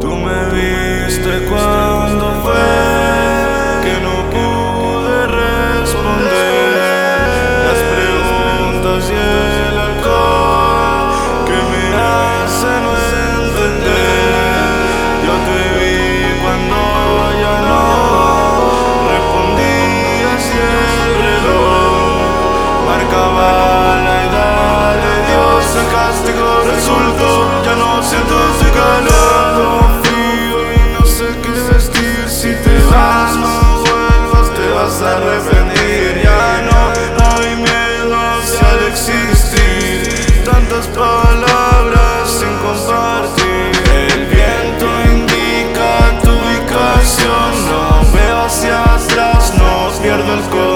Tu me viste cuando pierdo el codo.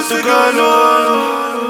su calor.